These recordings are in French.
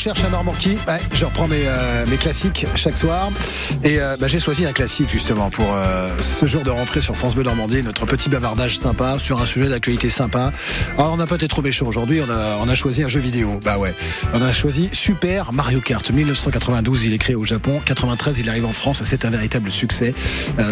cherche un Normandie. Ouais, je reprends mes, euh, classiques chaque soir. Et euh, bah, j'ai choisi un classique justement pour euh, ce jour de rentrée sur France Bleu Normandie. Notre petit bavardage sympa sur un sujet d'actualité sympa. Alors, on n'a pas été trop méchant aujourd'hui. On a, choisi un jeu vidéo. Bah ouais. On a choisi Super Mario Kart. 1992, il est créé au Japon. 93, il arrive en France. C'est un véritable succès.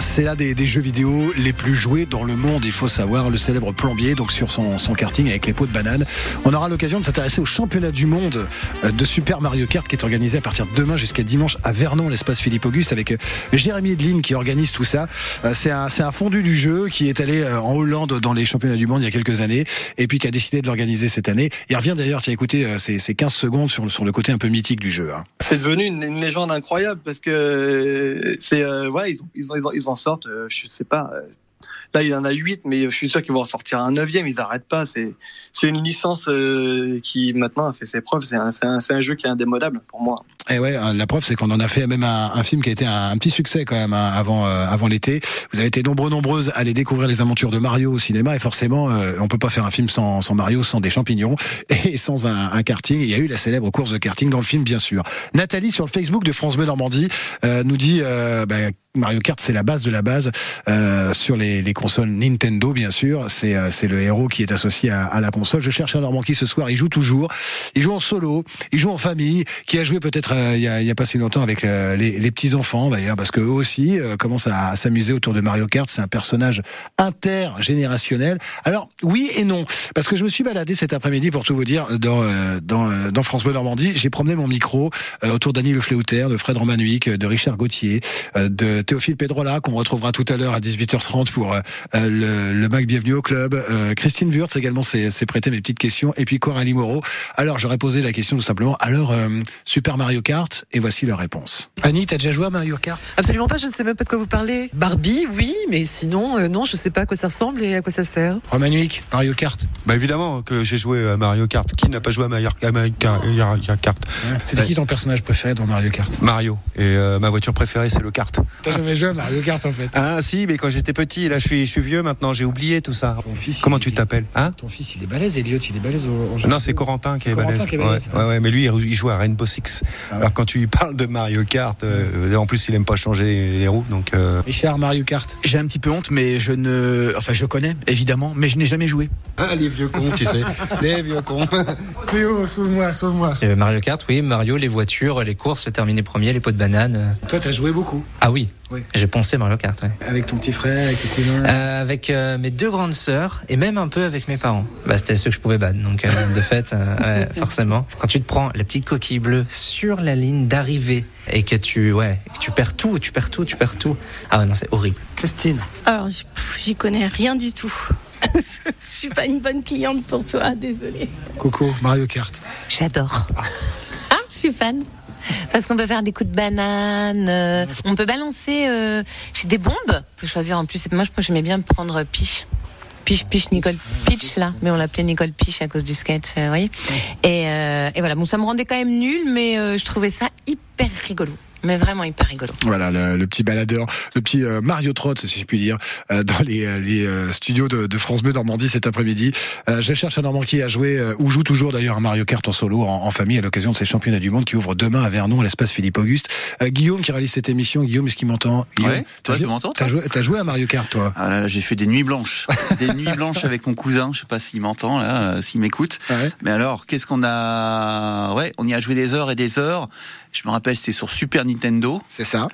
C'est l'un des, jeux vidéo les plus joués dans le monde. Il faut savoir le célèbre plombier donc sur son, karting avec les pots de banane. On aura l'occasion de s'intéresser au championnat du monde de Super Mario Kart qui est organisé à partir de demain jusqu'à dimanche à Vernon, l'espace Philippe Auguste, avec euh, Jérémy Edline qui organise tout ça. Euh, C'est un, fondu du jeu qui est allé euh, en Hollande dans les championnats du monde il y a quelques années et puis qui a décidé de l'organiser cette année. Il revient d'ailleurs, tu as écouté ces, ces 15 secondes sur, le- côté un peu mythique du jeu. hein. C'est devenu une, légende incroyable parce que c'est ouais ils, en- sortent euh, je sais pas là il y en a huit mais je suis sûr qu'ils vont en sortir un neuvième. Ils arrêtent pas. C'est c'est une licence euh, qui maintenant a fait ses preuves. C'est un, c'est un, c'est un jeu qui est indémodable pour moi Et ouais, euh, la preuve c'est qu'on en a fait même un, un film qui a été un, petit succès quand même hein, avant euh, avant l'été. Vous avez été nombreux nombreuses à aller découvrir les aventures de Mario au cinéma et forcément euh, on peut pas faire un film sans, sans Mario, sans des champignons et sans un, un karting. Il y a eu la célèbre course de karting dans le film bien sûr. Nathalie sur le Facebook de France Bleu Normandie euh, nous dit euh, bah, Mario Kart c'est la base de la base euh, sur les, les consoles Nintendo bien sûr. C'est euh, le héros qui est associé à, à la console. Je cherche un Normand qui ce soir il joue toujours. Il joue en solo, il joue en famille, qui a joué peut-être a, il y a pas si longtemps avec euh, les, les petits enfants d'ailleurs, parce que eux aussi euh, commencent à, s'amuser autour de Mario Kart. C'est un personnage intergénérationnel. Alors oui et non, parce que je me suis baladé cet après-midi pour tout vous dire dans euh, dans, euh, dans France Bleu Normandie. J'ai promené mon micro euh, autour d'Annie Le Fléauter, de Fred Romanuic, de Richard Gauthier, euh, de Théophile Pedrola qu'on retrouvera tout à l'heure à 18h30 pour euh, euh, le, le Mac Bienvenue au club. Euh, Christine Wurtz également s'est s'est prêté mes petites questions et puis Coralie Moreau. Alors j'aurais posé la question tout simplement. Alors euh, Super Mario Kart et voici leur réponse. Annie, t'as déjà joué à Mario Kart? Absolument pas, je ne sais même pas de quoi vous parlez. Barbie, oui, mais sinon, euh, non, je sais pas à quoi ça ressemble et à quoi ça sert. Romanuic, Mario Kart. Bah évidemment que j'ai joué à Mario Kart. Qui n'a pas joué à Mario, à Mario Kart C'était qui ton personnage préféré dans Mario Kart? Mario. Et euh, ma voiture préférée, c'est le kart. T'as jamais joué à Mario Kart en fait Ah si, mais quand j'étais petit, là je suis, je suis vieux maintenant, j'ai oublié tout ça. Ton fils, Comment tu t'appelles Hein? Ton fils, il est balèze, Elliot, il est balèze au, au jeu. Non, c'est Corentin qui est Corentin balèze. qui est balèze. Ouais, ouais, ouais, mais lui, il joue à Rainbow Six. Ah. Alors quand tu lui parles de Mario Kart, euh, en plus il aime pas changer les roues, donc. euh, Richard, Mario Kart. J'ai un petit peu honte, mais je ne. Enfin, je connais, évidemment, mais je n'ai jamais joué. Ah, les vieux cons, tu sais. les vieux cons. Théo, sauve-moi, sauve-moi. Euh, Mario Kart, oui, Mario, les voitures, les courses, terminer premier, les pots de banane. Toi, t'as joué beaucoup Ah oui, Oui. j'ai poncé Mario Kart, ouais. avec ton petit frère, avec tes cousins. Euh, avec euh, mes deux grandes sœurs et même un peu avec mes parents. Bah, c'était ceux que je pouvais battre, donc euh, de fait, euh, ouais, forcément. Quand tu te prends la petite coquille bleue sur la ligne d'arrivée et que tu, ouais, que tu perds tout, tu perds tout, tu perds tout. Ah ouais, non, c'est horrible. Christine. Alors, j'y connais rien du tout. Je suis pas une bonne cliente pour toi, désolée. Coco, Mario Kart. J'adore. Ah, je suis fan. Parce qu'on peut faire des coups de banane, euh, on peut balancer euh, des bombes. Faut choisir en plus. Moi, je j'aimais bien prendre Piche. Piche, Piche, Nicole Pitch là, mais on l'appelait Nicole Piche à cause du sketch, euh, vous voyez. Et, euh, et voilà, bon, ça me rendait quand même nul, mais euh, je trouvais ça hyper rigolo, mais vraiment hyper rigolo. Voilà, le, le petit baladeur, le petit euh, Mario Trot, si je puis dire, euh, dans les, euh, les euh, studios de, de France Bleu Normandie cet après-midi. Euh, je cherche un Normand qui a joué, euh, ou joue toujours d'ailleurs à Mario Kart en solo, en, en famille, à l'occasion de ces championnats du monde qui ouvrent demain à Vernon, à l'espace Philippe Auguste. Euh, Guillaume qui réalise cette émission. Guillaume, est-ce qu'il m'entend? Ouais, t'as toi, tu joué- m'entends, T'as joué, t'as joué à Mario Kart, toi? Ah là, là, j'ai fait des nuits blanches, des nuits blanches avec mon cousin. Je sais pas s'il m'entend là, euh, s'il m'écoute. Ouais. Mais alors, qu'est-ce qu'on a? Ouais, on y a joué des heures et des heures. Je me rappelle, c'était sur Super Nintendo. C'est ça.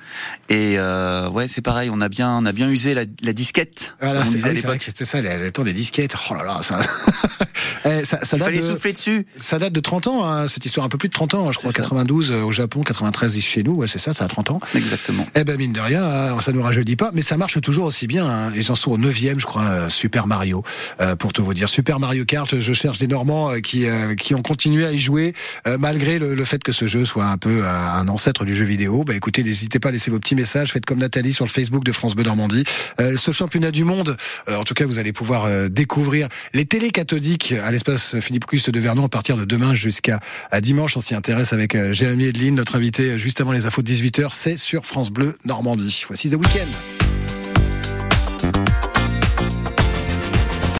Et euh, ouais, c'est pareil. On a bien, on a bien usé la, la disquette. Voilà, c'est ah c'est vrai l'époque. que c'était ça, le temps des disquettes. Oh là là, ça, Eh, ça, ça Il date fallait de... souffler dessus. Ça date de 30 ans, hein, cette histoire, un peu plus de 30 ans, hein, je crois, C'est ça. 92 euh, au Japon, 93 ici chez nous, ouais, c'est ça, ça a 30 ans. Exactement. Eh ben mine de rien, hein, ça nous rajeunit pas, mais ça marche toujours aussi bien. Hein. Ils en sont au 9 je crois, euh, Super Mario, euh, pour tout vous dire. Super Mario Kart, je cherche des Normands euh, qui euh, qui ont continué à y jouer euh, malgré le, le fait que ce jeu soit un peu un, ancêtre du jeu vidéo. Bah écoutez, n'hésitez pas à laisser vos petits messages, faites comme Nathalie sur le Facebook de France Bleu Normandie. Euh, ce championnat du monde, euh, en tout cas, vous allez pouvoir euh, découvrir les télés cathodiques à l'espace Philippe Custe de Vernon à partir de demain jusqu'à dimanche. On s'y intéresse avec euh, Jérémy Edline, notre invité euh, juste avant les infos de 18h. C'est sur France Bleu Normandie. Voici The Weekend.